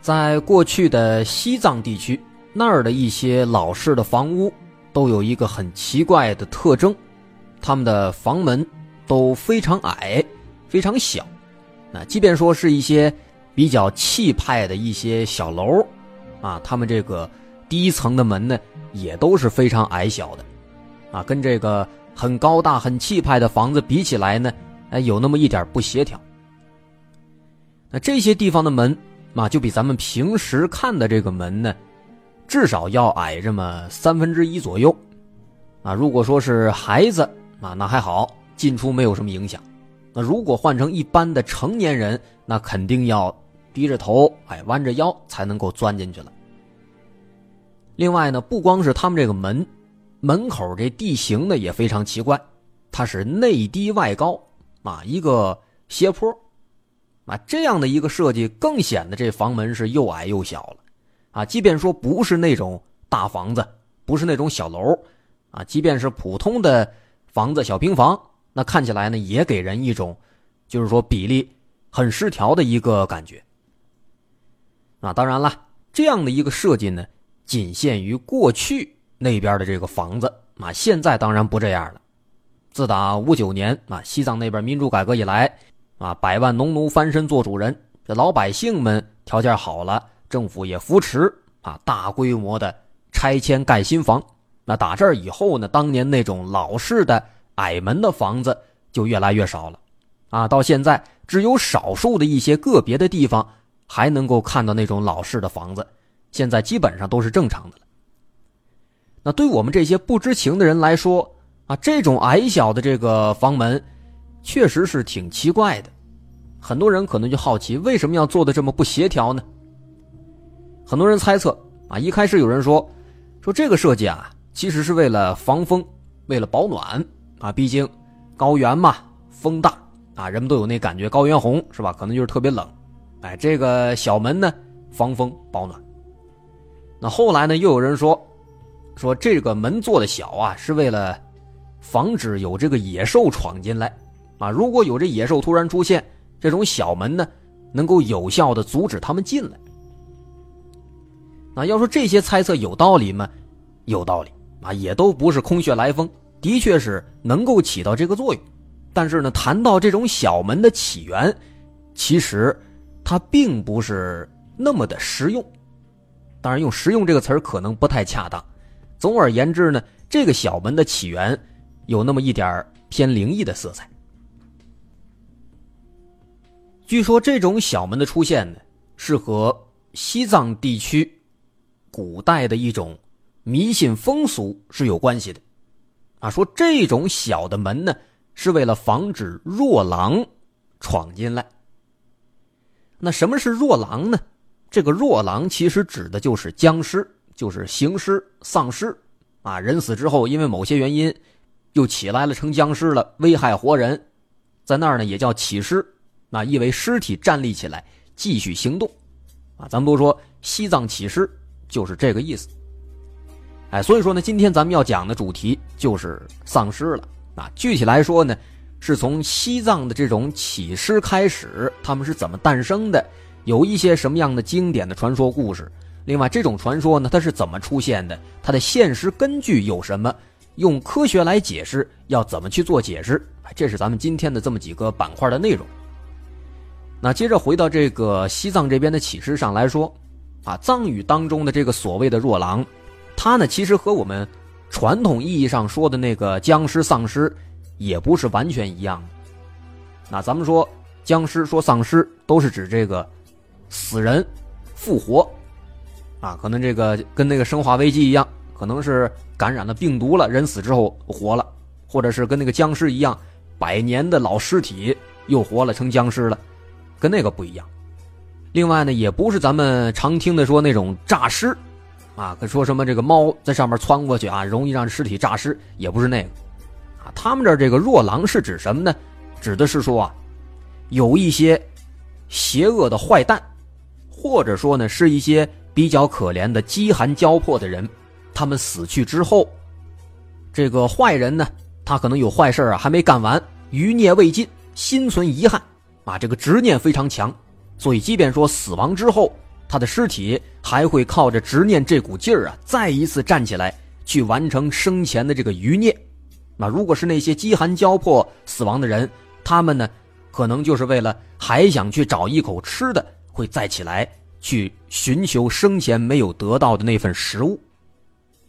在过去的西藏地区，那儿的一些老式的房屋都有一个很奇怪的特征，他们的房门都非常矮，非常小。那即便说是一些比较气派的一些小楼，啊，他们这个第一层的门呢，也都是非常矮小的，啊，跟这个很高大、很气派的房子比起来呢，哎，有那么一点不协调。那这些地方的门。啊，就比咱们平时看的这个门呢，至少要矮这么三分之一左右。啊，如果说是孩子啊，那还好，进出没有什么影响。那如果换成一般的成年人，那肯定要低着头，哎，弯着腰才能够钻进去了。另外呢，不光是他们这个门，门口这地形呢也非常奇怪，它是内低外高，啊，一个斜坡。啊，这样的一个设计更显得这房门是又矮又小了，啊，即便说不是那种大房子，不是那种小楼，啊，即便是普通的房子、小平房，那看起来呢，也给人一种，就是说比例很失调的一个感觉。啊，当然了，这样的一个设计呢，仅限于过去那边的这个房子，啊，现在当然不这样了。自打五九年啊，西藏那边民主改革以来。啊，百万农奴翻身做主人，这老百姓们条件好了，政府也扶持啊，大规模的拆迁盖新房。那打这儿以后呢，当年那种老式的矮门的房子就越来越少了，啊，到现在只有少数的一些个别的地方还能够看到那种老式的房子，现在基本上都是正常的了。那对我们这些不知情的人来说，啊，这种矮小的这个房门。确实是挺奇怪的，很多人可能就好奇为什么要做的这么不协调呢？很多人猜测啊，一开始有人说，说这个设计啊，其实是为了防风，为了保暖啊，毕竟高原嘛，风大啊，人们都有那感觉，高原红是吧？可能就是特别冷，哎，这个小门呢，防风保暖。那后来呢，又有人说，说这个门做的小啊，是为了防止有这个野兽闯进来。啊，如果有这野兽突然出现，这种小门呢，能够有效的阻止他们进来。那要说这些猜测有道理吗？有道理啊，也都不是空穴来风，的确是能够起到这个作用。但是呢，谈到这种小门的起源，其实它并不是那么的实用。当然，用“实用”这个词儿可能不太恰当。总而言之呢，这个小门的起源有那么一点偏灵异的色彩。据说这种小门的出现呢，是和西藏地区古代的一种迷信风俗是有关系的。啊，说这种小的门呢，是为了防止弱狼闯进来。那什么是弱狼呢？这个弱狼其实指的就是僵尸，就是行尸、丧尸。啊，人死之后，因为某些原因又起来了，成僵尸了，危害活人，在那儿呢也叫起尸。那意为尸体站立起来继续行动，啊，咱们都说西藏起尸就是这个意思。哎，所以说呢，今天咱们要讲的主题就是丧尸了啊。具体来说呢，是从西藏的这种起尸开始，他们是怎么诞生的，有一些什么样的经典的传说故事。另外，这种传说呢，它是怎么出现的？它的现实根据有什么？用科学来解释，要怎么去做解释？这是咱们今天的这么几个板块的内容。那接着回到这个西藏这边的启示上来说，啊，藏语当中的这个所谓的弱狼，它呢其实和我们传统意义上说的那个僵尸、丧尸也不是完全一样。那咱们说僵尸、说丧尸都是指这个死人复活，啊，可能这个跟那个生化危机一样，可能是感染了病毒了，人死之后活了，或者是跟那个僵尸一样，百年的老尸体又活了成僵尸了。跟那个不一样，另外呢，也不是咱们常听的说那种诈尸，啊，说什么这个猫在上面窜过去啊，容易让尸体诈尸，也不是那个，啊，他们这这个弱狼是指什么呢？指的是说啊，有一些邪恶的坏蛋，或者说呢，是一些比较可怜的饥寒交迫的人，他们死去之后，这个坏人呢，他可能有坏事啊，还没干完，余孽未尽，心存遗憾，啊，这个执念非常强。所以，即便说死亡之后，他的尸体还会靠着执念这股劲儿啊，再一次站起来，去完成生前的这个余孽。那如果是那些饥寒交迫死亡的人，他们呢，可能就是为了还想去找一口吃的，会再起来去寻求生前没有得到的那份食物。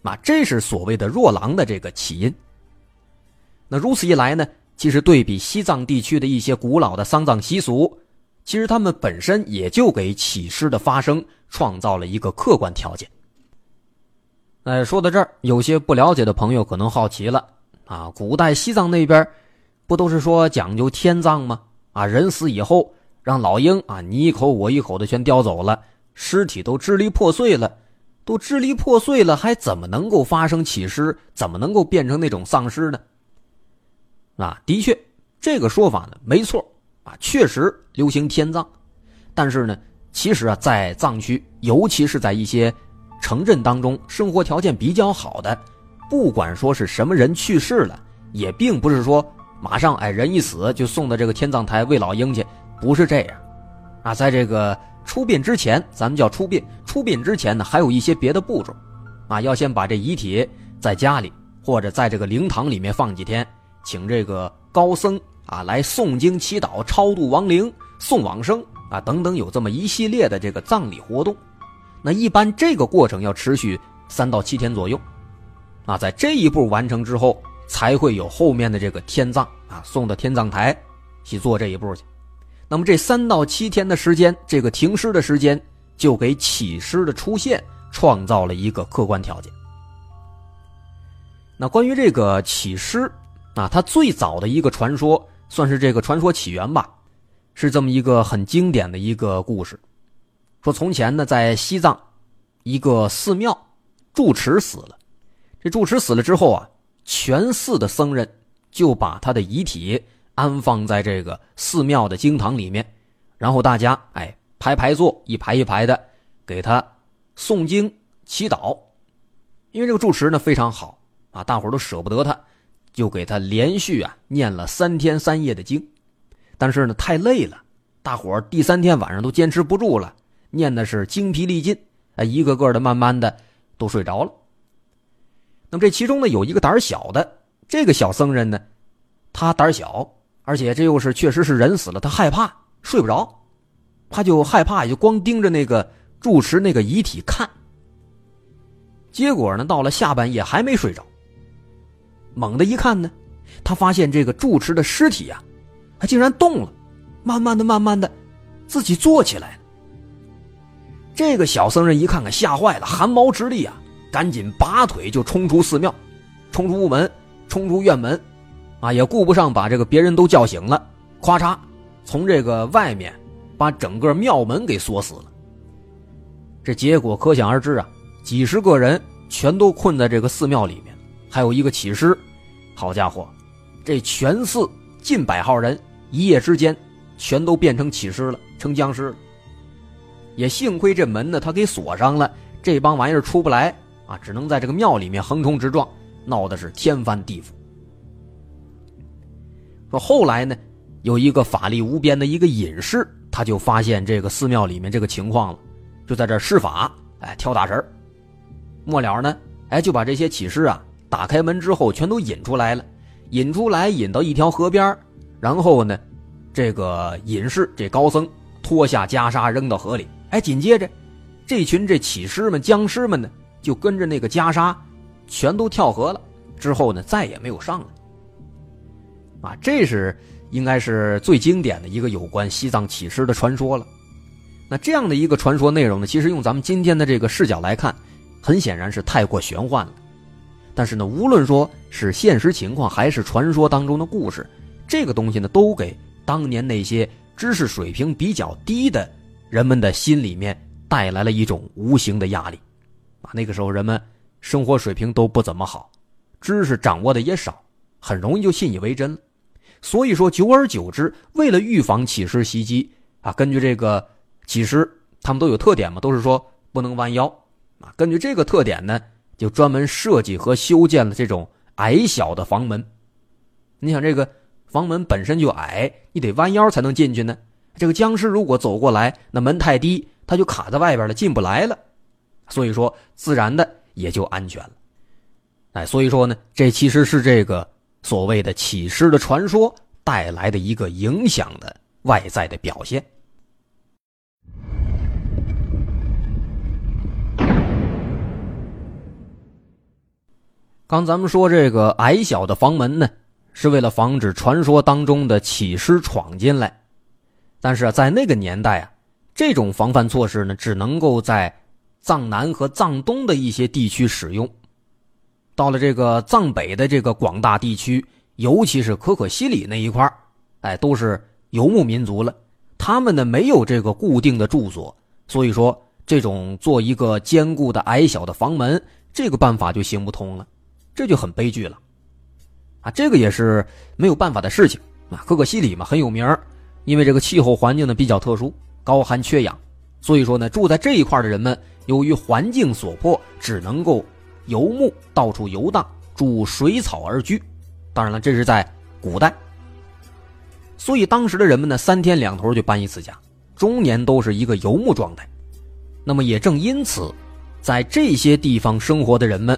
那这是所谓的弱狼的这个起因。那如此一来呢，其实对比西藏地区的一些古老的丧葬习俗。其实他们本身也就给起尸的发生创造了一个客观条件。哎，说到这儿，有些不了解的朋友可能好奇了啊，古代西藏那边不都是说讲究天葬吗？啊，人死以后让老鹰啊你一口我一口的全叼走了，尸体都支离破碎了，都支离破碎了，还怎么能够发生起尸？怎么能够变成那种丧尸呢？啊，的确，这个说法呢没错。啊，确实流行天葬，但是呢，其实啊，在藏区，尤其是在一些城镇当中，生活条件比较好的，不管说是什么人去世了，也并不是说马上哎人一死就送到这个天葬台喂老鹰去，不是这样。啊，在这个出殡之前，咱们叫出殡，出殡之前呢，还有一些别的步骤，啊，要先把这遗体在家里或者在这个灵堂里面放几天，请这个高僧。啊，来诵经祈祷、超度亡灵、送往生啊，等等，有这么一系列的这个葬礼活动。那一般这个过程要持续三到七天左右。啊，在这一步完成之后，才会有后面的这个天葬啊，送到天葬台去做这一步去。那么这三到七天的时间，这个停尸的时间，就给起尸的出现创造了一个客观条件。那关于这个起尸。啊，它最早的一个传说，算是这个传说起源吧，是这么一个很经典的一个故事。说从前呢，在西藏，一个寺庙住持死了。这住持死了之后啊，全寺的僧人就把他的遗体安放在这个寺庙的经堂里面，然后大家哎排排坐，一排一排的给他诵经祈祷。因为这个住持呢非常好啊，大伙都舍不得他。就给他连续啊念了三天三夜的经，但是呢太累了，大伙儿第三天晚上都坚持不住了，念的是精疲力尽，啊一个个的慢慢的都睡着了。那么这其中呢有一个胆小的这个小僧人呢，他胆小，而且这又是确实是人死了，他害怕睡不着，他就害怕，也就光盯着那个住持那个遗体看。结果呢到了下半夜还没睡着。猛地一看呢，他发现这个住持的尸体呀，他竟然动了，慢慢的、慢慢的，自己坐起来了。这个小僧人一看看，吓坏了，汗毛直立啊，赶紧拔腿就冲出寺庙，冲出屋门，冲出院门，啊，也顾不上把这个别人都叫醒了，咵嚓，从这个外面把整个庙门给锁死了。这结果可想而知啊，几十个人全都困在这个寺庙里面。还有一个起尸，好家伙，这全寺近百号人一夜之间全都变成起尸了，成僵尸了。也幸亏这门呢，他给锁上了，这帮玩意儿出不来啊，只能在这个庙里面横冲直撞，闹的是天翻地覆。说后来呢，有一个法力无边的一个隐士，他就发现这个寺庙里面这个情况了，就在这施法，哎，跳大神末了呢，哎，就把这些起尸啊。打开门之后，全都引出来了，引出来，引到一条河边然后呢，这个隐士这高僧脱下袈裟扔到河里，哎，紧接着，这群这起尸们、僵尸们呢，就跟着那个袈裟，全都跳河了。之后呢，再也没有上来。啊，这是应该是最经典的一个有关西藏起尸的传说了。那这样的一个传说内容呢，其实用咱们今天的这个视角来看，很显然是太过玄幻了。但是呢，无论说是现实情况还是传说当中的故事，这个东西呢，都给当年那些知识水平比较低的人们的心里面带来了一种无形的压力。啊，那个时候人们生活水平都不怎么好，知识掌握的也少，很容易就信以为真了。所以说，久而久之，为了预防起尸袭击啊，根据这个起尸，他们都有特点嘛，都是说不能弯腰啊。根据这个特点呢，就专门设计和修建了这种矮小的房门。你想，这个房门本身就矮，你得弯腰才能进去呢。这个僵尸如果走过来，那门太低，他就卡在外边了，进不来了。所以说，自然的也就安全了。哎，所以说呢，这其实是这个所谓的起尸的传说带来的一个影响的外在的表现。刚咱们说这个矮小的房门呢，是为了防止传说当中的起尸闯进来。但是在那个年代啊，这种防范措施呢，只能够在藏南和藏东的一些地区使用。到了这个藏北的这个广大地区，尤其是可可西里那一块哎，都是游牧民族了。他们呢没有这个固定的住所，所以说这种做一个坚固的矮小的房门，这个办法就行不通了。这就很悲剧了，啊，这个也是没有办法的事情啊。可可西里嘛很有名因为这个气候环境呢比较特殊，高寒缺氧，所以说呢住在这一块的人们，由于环境所迫，只能够游牧，到处游荡，筑水草而居。当然了，这是在古代，所以当时的人们呢三天两头就搬一次家，终年都是一个游牧状态。那么也正因此，在这些地方生活的人们。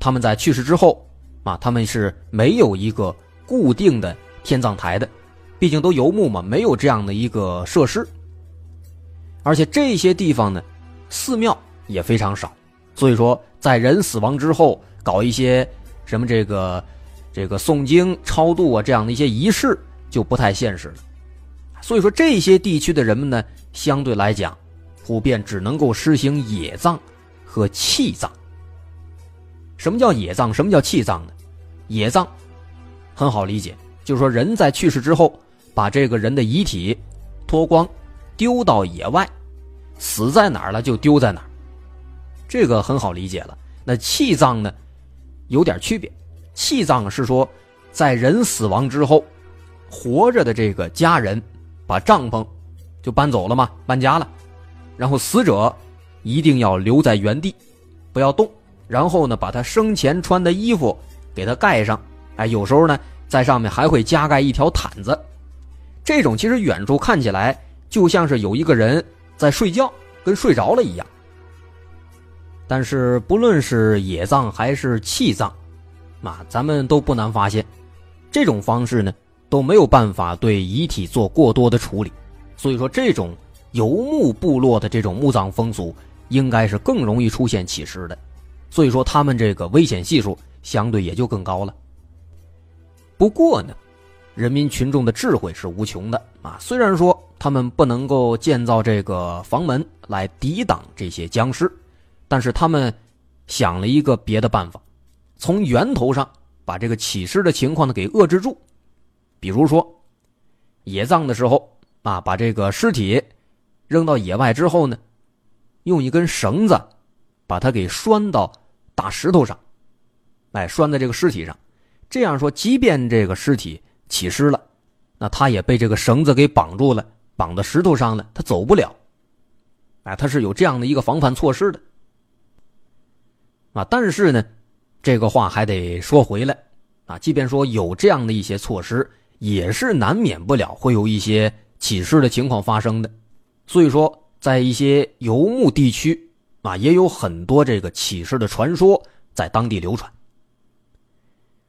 他们在去世之后，啊，他们是没有一个固定的天葬台的，毕竟都游牧嘛，没有这样的一个设施。而且这些地方呢，寺庙也非常少，所以说在人死亡之后搞一些什么这个这个诵经超度啊这样的一些仪式就不太现实了。所以说这些地区的人们呢，相对来讲，普遍只能够实行野葬和弃葬。什么叫野葬？什么叫弃葬呢？野葬很好理解，就是说人在去世之后，把这个人的遗体脱光，丢到野外，死在哪儿了就丢在哪儿，这个很好理解了。那弃葬呢，有点区别。弃葬是说，在人死亡之后，活着的这个家人把帐篷就搬走了嘛，搬家了，然后死者一定要留在原地，不要动。然后呢，把他生前穿的衣服给他盖上，哎，有时候呢，在上面还会加盖一条毯子。这种其实远处看起来就像是有一个人在睡觉，跟睡着了一样。但是不论是野葬还是弃葬，啊，咱们都不难发现，这种方式呢都没有办法对遗体做过多的处理。所以说，这种游牧部落的这种墓葬风俗，应该是更容易出现起尸的。所以说，他们这个危险系数相对也就更高了。不过呢，人民群众的智慧是无穷的啊。虽然说他们不能够建造这个房门来抵挡这些僵尸，但是他们想了一个别的办法，从源头上把这个起尸的情况呢给遏制住。比如说，野葬的时候啊，把这个尸体扔到野外之后呢，用一根绳子把它给拴到。大石头上，哎，拴在这个尸体上，这样说，即便这个尸体起尸了，那他也被这个绳子给绑住了，绑到石头上了，他走不了。哎，他是有这样的一个防范措施的。啊，但是呢，这个话还得说回来，啊，即便说有这样的一些措施，也是难免不了会有一些起尸的情况发生的。所以说，在一些游牧地区。啊，也有很多这个起尸的传说在当地流传。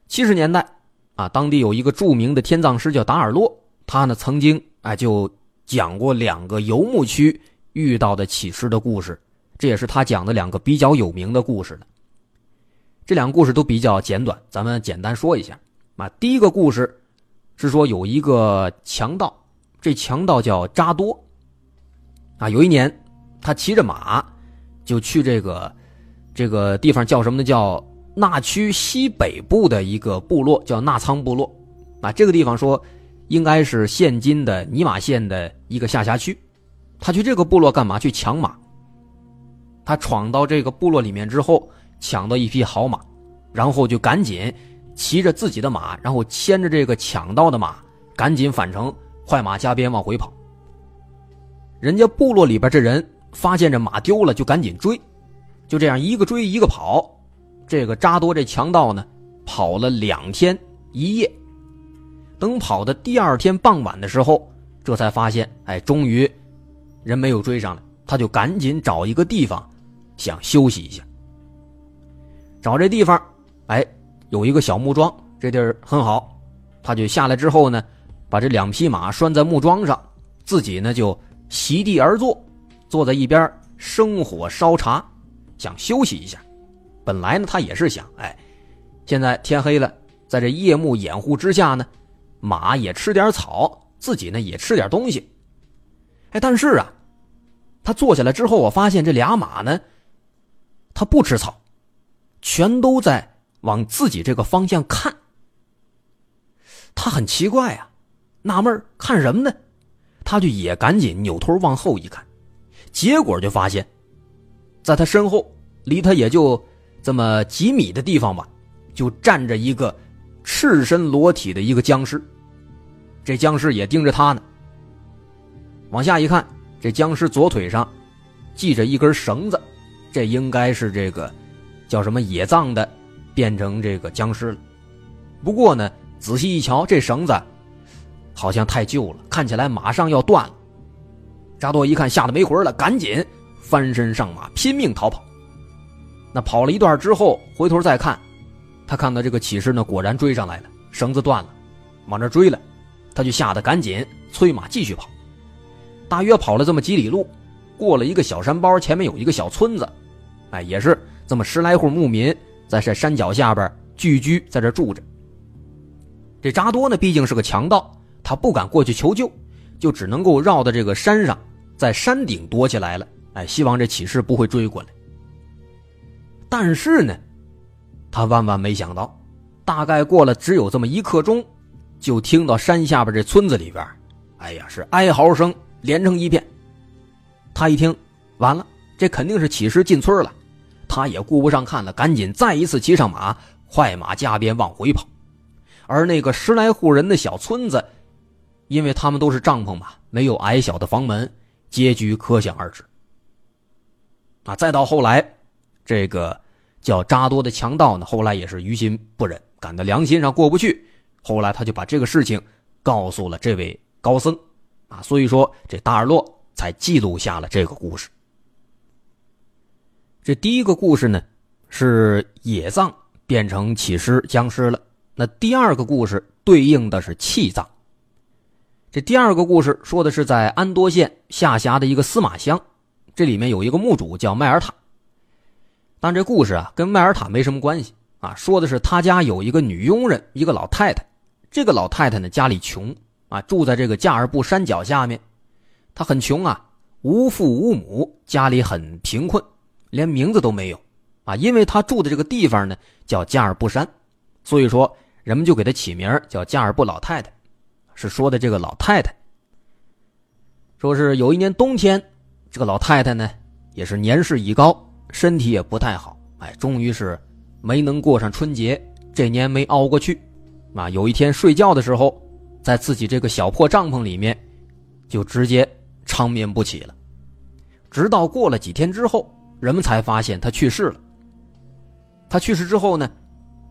七十年代，啊，当地有一个著名的天葬师叫达尔洛，他呢曾经啊就讲过两个游牧区遇到的起尸的故事，这也是他讲的两个比较有名的故事了。这两个故事都比较简短，咱们简单说一下。啊，第一个故事是说有一个强盗，这强盗叫扎多。啊，有一年他骑着马。就去这个，这个地方叫什么呢？叫纳区西北部的一个部落，叫纳仓部落。啊，这个地方说，应该是现今的尼玛县的一个下辖区。他去这个部落干嘛？去抢马。他闯到这个部落里面之后，抢到一匹好马，然后就赶紧骑着自己的马，然后牵着这个抢到的马，赶紧返程，快马加鞭往回跑。人家部落里边这人发现这马丢了，就赶紧追，就这样一个追一个跑。这个扎多这强盗呢，跑了两天一夜。等跑的第二天傍晚的时候，这才发现，哎，终于人没有追上来，他就赶紧找一个地方想休息一下。找这地方，哎，有一个小木桩，这地儿很好，他就下来之后呢，把这两匹马拴在木桩上，自己呢就。席地而坐，坐在一边生火烧茶，想休息一下。本来呢，他也是想，哎，现在天黑了，在这夜幕掩护之下呢，马也吃点草，自己呢也吃点东西。哎，但是啊，他坐下来之后，我发现这俩马呢，他不吃草，全都在往自己这个方向看。他很奇怪啊，纳闷看什么呢？他就也赶紧扭头往后一看，结果就发现，在他身后，离他也就这么几米的地方吧，就站着一个赤身裸体的一个僵尸。这僵尸也盯着他呢。往下一看，这僵尸左腿上系着一根绳子，这应该是这个叫什么野藏的变成这个僵尸了。不过呢，仔细一瞧，这绳子。好像太旧了，看起来马上要断了。扎多一看，吓得没魂了，赶紧翻身上马，拼命逃跑。那跑了一段之后，回头再看，他看到这个骑士呢，果然追上来了，绳子断了，往这追了，他就吓得赶紧催马继续跑。大约跑了这么几里路，过了一个小山包，前面有一个小村子，哎，也是这么十来户牧民在这山脚下边聚居在这住着。这扎多呢，毕竟是个强盗。他不敢过去求救，就只能够绕到这个山上，在山顶躲起来了。哎，希望这骑士不会追过来。但是呢，他万万没想到，大概过了只有这么一刻钟，就听到山下边这村子里边，哎呀，是哀嚎声连成一片。他一听，完了，这肯定是骑士进村了。他也顾不上看了，赶紧再一次骑上马，快马加鞭往回跑。而那个十来户人的小村子。因为他们都是帐篷嘛，没有矮小的房门，结局可想而知。啊，再到后来，这个叫扎多的强盗呢，后来也是于心不忍，感到良心上过不去，后来他就把这个事情告诉了这位高僧，啊，所以说这达尔洛才记录下了这个故事。这第一个故事呢，是野藏变成起尸僵尸了，那第二个故事对应的是气藏。这第二个故事说的是在安多县下辖的一个司马乡，这里面有一个墓主叫迈尔塔。但这故事啊跟迈尔塔没什么关系啊，说的是他家有一个女佣人，一个老太太。这个老太太呢家里穷啊，住在这个加尔布山脚下面，她很穷啊，无父无母，家里很贫困，连名字都没有啊。因为她住的这个地方呢叫加尔布山，所以说人们就给她起名叫加尔布老太太。是说的这个老太太，说是有一年冬天，这个老太太呢也是年事已高，身体也不太好，哎，终于是没能过上春节，这年没熬过去，啊，有一天睡觉的时候，在自己这个小破帐篷里面，就直接长眠不起了，直到过了几天之后，人们才发现他去世了。他去世之后呢，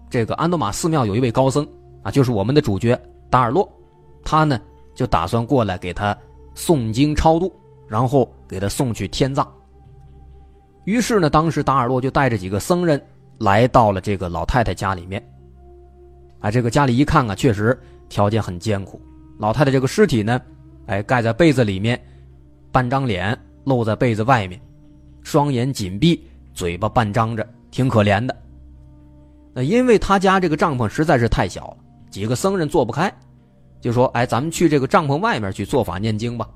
这个安多玛寺庙有一位高僧啊，就是我们的主角达尔洛。他呢就打算过来给他诵经超度，然后给他送去天葬。于是呢，当时达尔洛就带着几个僧人来到了这个老太太家里面。啊，这个家里一看啊，确实条件很艰苦。老太太这个尸体呢，哎，盖在被子里面，半张脸露在被子外面，双眼紧闭，嘴巴半张着，挺可怜的。那因为他家这个帐篷实在是太小了，几个僧人坐不开。就说：“哎，咱们去这个帐篷外面去做法念经吧。”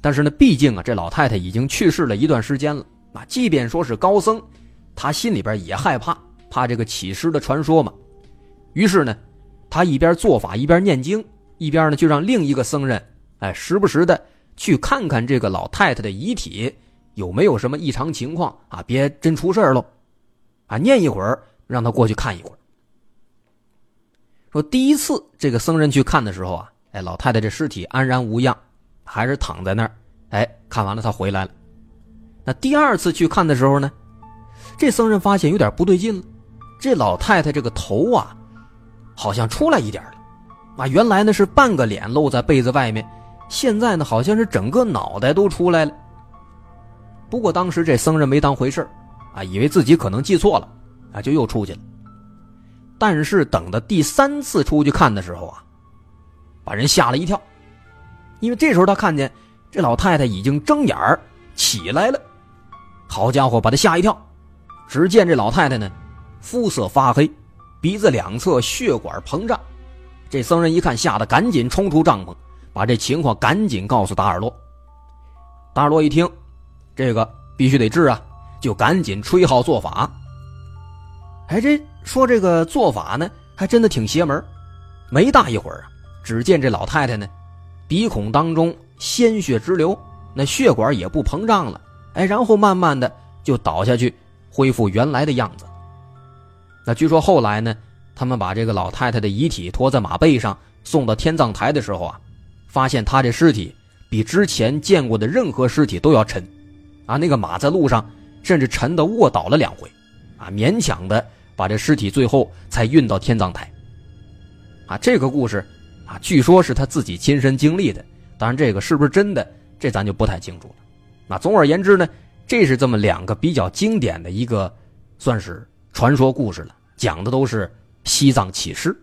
但是呢，毕竟啊，这老太太已经去世了一段时间了。啊，即便说是高僧，他心里边也害怕，怕这个起尸的传说嘛。于是呢，他一边做法一边念经，一边呢就让另一个僧人，哎，时不时的去看看这个老太太的遗体有没有什么异常情况啊，别真出事儿喽。啊，念一会儿，让他过去看一会儿。说第一次这个僧人去看的时候啊，哎，老太太这尸体安然无恙，还是躺在那儿。哎，看完了他回来了。那第二次去看的时候呢，这僧人发现有点不对劲了，这老太太这个头啊，好像出来一点了。啊，原来呢是半个脸露在被子外面，现在呢好像是整个脑袋都出来了。不过当时这僧人没当回事啊，以为自己可能记错了，啊，就又出去了。但是等到第三次出去看的时候啊，把人吓了一跳，因为这时候他看见这老太太已经睁眼儿起来了，好家伙，把他吓一跳。只见这老太太呢，肤色发黑，鼻子两侧血管膨胀。这僧人一看，吓得赶紧冲出帐篷，把这情况赶紧告诉达尔洛。达尔洛一听，这个必须得治啊，就赶紧吹号做法。哎，这说这个做法呢，还真的挺邪门。没大一会儿啊，只见这老太太呢，鼻孔当中鲜血直流，那血管也不膨胀了。哎，然后慢慢的就倒下去，恢复原来的样子。那据说后来呢？他们把这个老太太的遗体拖在马背上送到天葬台的时候啊，发现她这尸体比之前见过的任何尸体都要沉，啊，那个马在路上甚至沉的卧倒了两回，啊，勉强的把这尸体最后才运到天葬台。啊，这个故事啊，据说是他自己亲身经历的，当然这个是不是真的，这咱就不太清楚了。那总而言之呢，这是这么两个比较经典的一个，算是传说故事了，讲的都是。西藏起尸。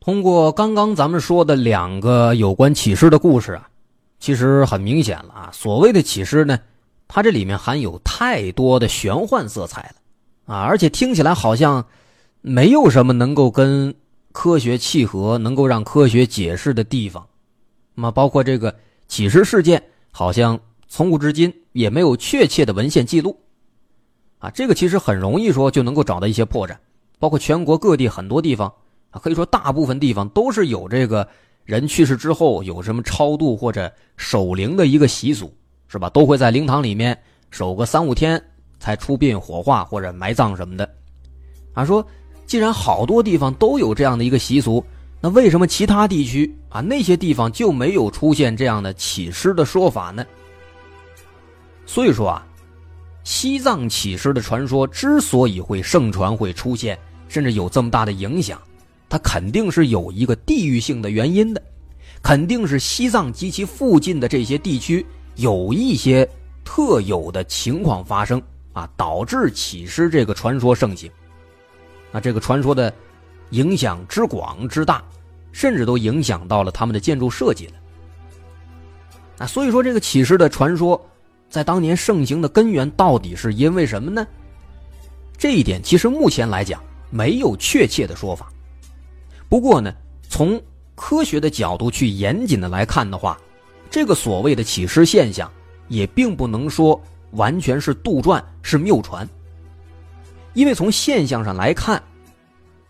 通过刚刚咱们说的两个有关起尸的故事啊，其实很明显了啊。所谓的起尸呢，它这里面含有太多的玄幻色彩了啊，而且听起来好像没有什么能够跟科学契合、能够让科学解释的地方。那么，包括这个起尸事件，好像。从古至今也没有确切的文献记录，啊，这个其实很容易说就能够找到一些破绽，包括全国各地很多地方啊，可以说大部分地方都是有这个人去世之后有什么超度或者守灵的一个习俗，是吧？都会在灵堂里面守个三五天才出殡火化或者埋葬什么的，啊，说既然好多地方都有这样的一个习俗，那为什么其他地区啊那些地方就没有出现这样的起尸的说法呢？所以说啊，西藏起尸的传说之所以会盛传、会出现，甚至有这么大的影响，它肯定是有一个地域性的原因的，肯定是西藏及其附近的这些地区有一些特有的情况发生啊，导致起尸这个传说盛行。那这个传说的影响之广之大，甚至都影响到了他们的建筑设计了。那所以说，这个起尸的传说。在当年盛行的根源到底是因为什么呢？这一点其实目前来讲没有确切的说法。不过呢，从科学的角度去严谨的来看的话，这个所谓的起尸现象也并不能说完全是杜撰是谬传。因为从现象上来看，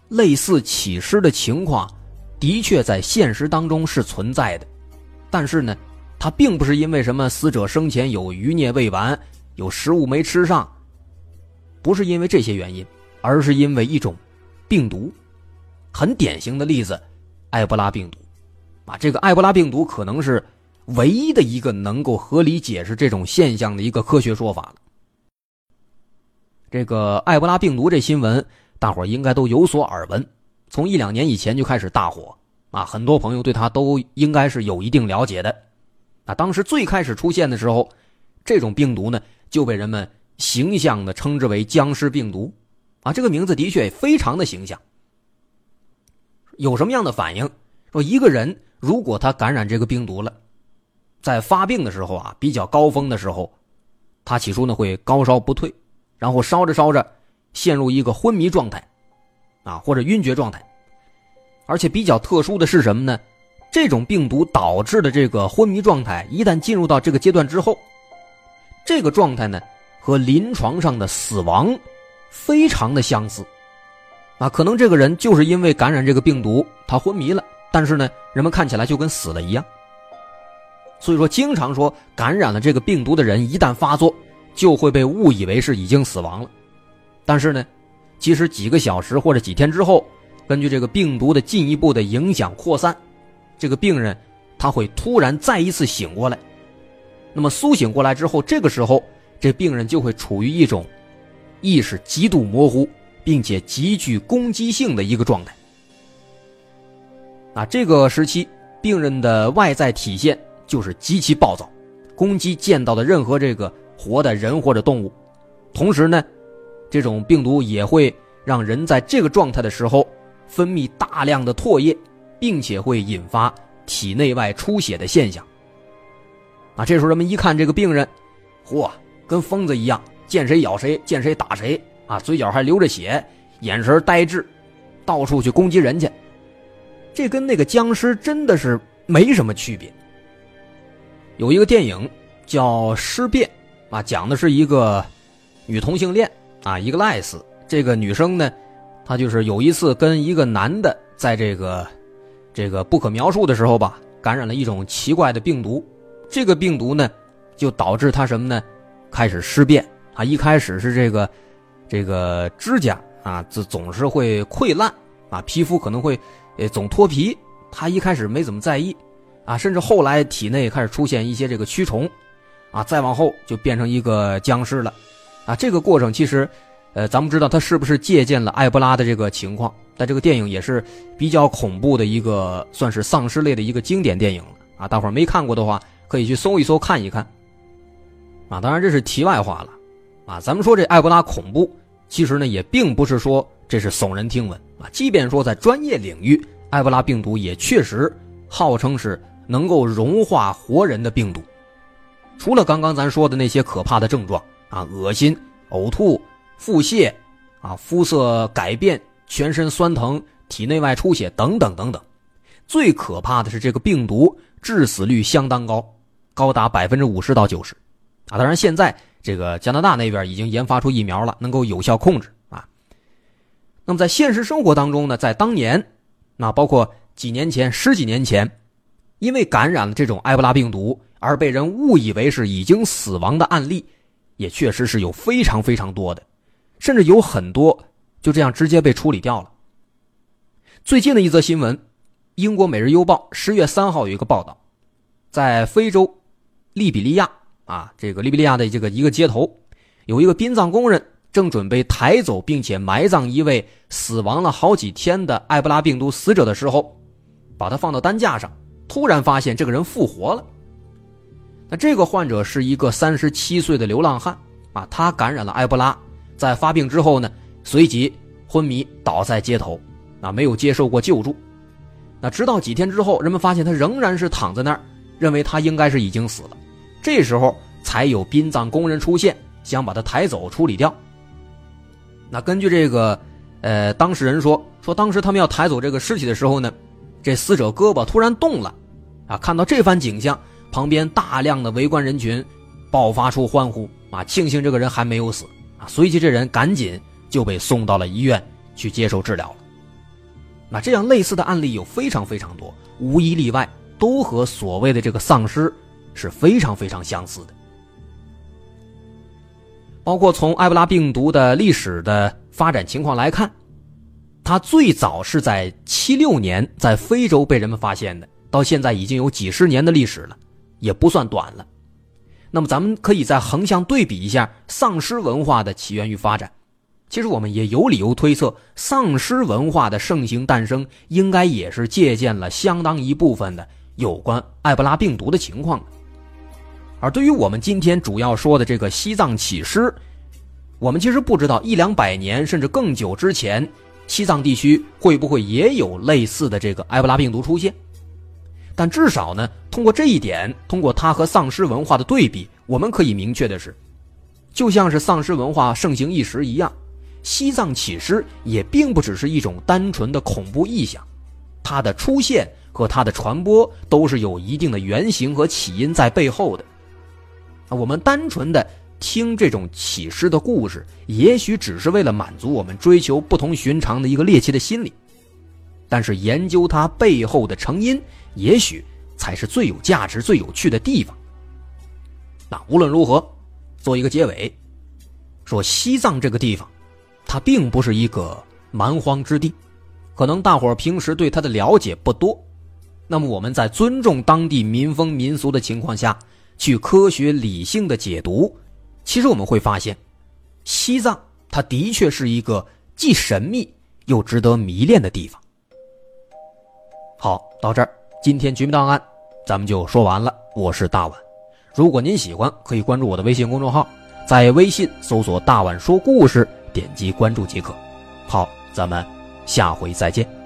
类似起尸的情况的确在现实当中是存在的，但是呢。他并不是因为什么死者生前有余孽未完，有食物没吃上，不是因为这些原因，而是因为一种病毒，很典型的例子，埃博拉病毒，啊，这个埃博拉病毒可能是唯一的一个能够合理解释这种现象的一个科学说法了。这个埃博拉病毒这新闻，大伙应该都有所耳闻，从一两年以前就开始大火，啊，很多朋友对它都应该是有一定了解的。啊当时最开始出现的时候，这种病毒呢就被人们形象的称之为“僵尸病毒”，啊，这个名字的确非常的形象。有什么样的反应？说一个人如果他感染这个病毒了，在发病的时候啊，比较高峰的时候，他起初呢会高烧不退，然后烧着烧着陷入一个昏迷状态，啊，或者晕厥状态，而且比较特殊的是什么呢？这种病毒导致的这个昏迷状态，一旦进入到这个阶段之后，这个状态呢，和临床上的死亡非常的相似，啊，可能这个人就是因为感染这个病毒，他昏迷了，但是呢，人们看起来就跟死了一样。所以说，经常说感染了这个病毒的人，一旦发作，就会被误以为是已经死亡了。但是呢，其实几个小时或者几天之后，根据这个病毒的进一步的影响扩散，这个病人他会突然再一次醒过来。那么苏醒过来之后，这个时候这病人就会处于一种意识极度模糊，并且极具攻击性的一个状态。啊，这个时期病人的外在体现。就是极其暴躁，攻击见到的任何这个活的人或者动物。同时呢，这种病毒也会让人在这个状态的时候分泌大量的唾液，并且会引发体内外出血的现象。啊，这时候人们一看这个病人，嚯，跟疯子一样，见谁咬谁，见谁打谁，啊，嘴角还流着血，眼神呆滞，到处去攻击人家。这跟那个僵尸真的是没什么区别。有一个电影叫《尸变》，啊，讲的是一个女同性恋啊，一个赖斯。这个女生呢，她就是有一次跟一个男的在这个这个不可描述的时候吧，感染了一种奇怪的病毒。这个病毒呢，就导致她什么呢？开始尸变啊！一开始是这个这个指甲啊，总总是会溃烂啊，皮肤可能会呃总脱皮。他一开始没怎么在意。啊，甚至后来体内开始出现一些这个蛆虫，啊，再往后就变成一个僵尸了，啊，这个过程其实，呃，咱们知道他是不是借鉴了埃博拉的这个情况？但这个电影也是比较恐怖的一个，算是丧尸类的一个经典电影了，啊，大伙儿没看过的话，可以去搜一搜看一看，啊，当然这是题外话了，啊，咱们说这埃博拉恐怖，其实呢也并不是说这是耸人听闻啊，即便说在专业领域，埃博拉病毒也确实号称是。能够融化活人的病毒，除了刚刚咱说的那些可怕的症状啊，恶心、呕吐、腹泻，啊，肤色改变、全身酸疼、体内外出血等等等等，最可怕的是这个病毒致死率相当高，高达百分之五十到九十，啊，当然现在这个加拿大那边已经研发出疫苗了，能够有效控制啊。那么在现实生活当中呢，在当年，那包括几年前、十几年前。因为感染了这种埃博拉病毒而被人误以为是已经死亡的案例，也确实是有非常非常多的，甚至有很多就这样直接被处理掉了。最近的一则新闻，英国《每日邮报》十月三号有一个报道，在非洲利比利亚啊，这个利比利亚的这个一个街头，有一个殡葬工人正准备抬走并且埋葬一位死亡了好几天的埃博拉病毒死者的时候，把他放到担架上。突然发现这个人复活了。那这个患者是一个三十七岁的流浪汉啊，他感染了埃博拉，在发病之后呢，随即昏迷倒在街头，啊，没有接受过救助。那直到几天之后，人们发现他仍然是躺在那儿，认为他应该是已经死了。这时候才有殡葬工人出现，想把他抬走处理掉。那根据这个，呃，当事人说，说当时他们要抬走这个尸体的时候呢。这死者胳膊突然动了，啊！看到这番景象，旁边大量的围观人群爆发出欢呼，啊！庆幸这个人还没有死，啊！随即这人赶紧就被送到了医院去接受治疗了。那这样类似的案例有非常非常多，无一例外都和所谓的这个丧尸是非常非常相似的。包括从埃博拉病毒的历史的发展情况来看。它最早是在七六年在非洲被人们发现的，到现在已经有几十年的历史了，也不算短了。那么咱们可以再横向对比一下丧尸文化的起源与发展。其实我们也有理由推测，丧尸文化的盛行诞生应该也是借鉴了相当一部分的有关埃博拉病毒的情况。而对于我们今天主要说的这个西藏起尸，我们其实不知道一两百年甚至更久之前。西藏地区会不会也有类似的这个埃博拉病毒出现？但至少呢，通过这一点，通过它和丧尸文化的对比，我们可以明确的是，就像是丧尸文化盛行一时一样，西藏起尸也并不只是一种单纯的恐怖意象，它的出现和它的传播都是有一定的原型和起因在背后的。啊，我们单纯的听这种启示的故事，也许只是为了满足我们追求不同寻常的一个猎奇的心理，但是研究它背后的成因，也许才是最有价值、最有趣的地方。那无论如何，做一个结尾，说西藏这个地方，它并不是一个蛮荒之地，可能大伙儿平时对它的了解不多。那么我们在尊重当地民风民俗的情况下，去科学理性的解读，其实我们会发现，西藏它的确是一个既神秘又值得迷恋的地方。好，到这儿，今天绝密档案咱们就说完了。我是大碗，如果您喜欢，可以关注我的微信公众号，在微信搜索“大碗说故事”，点击关注即可。好，咱们下回再见。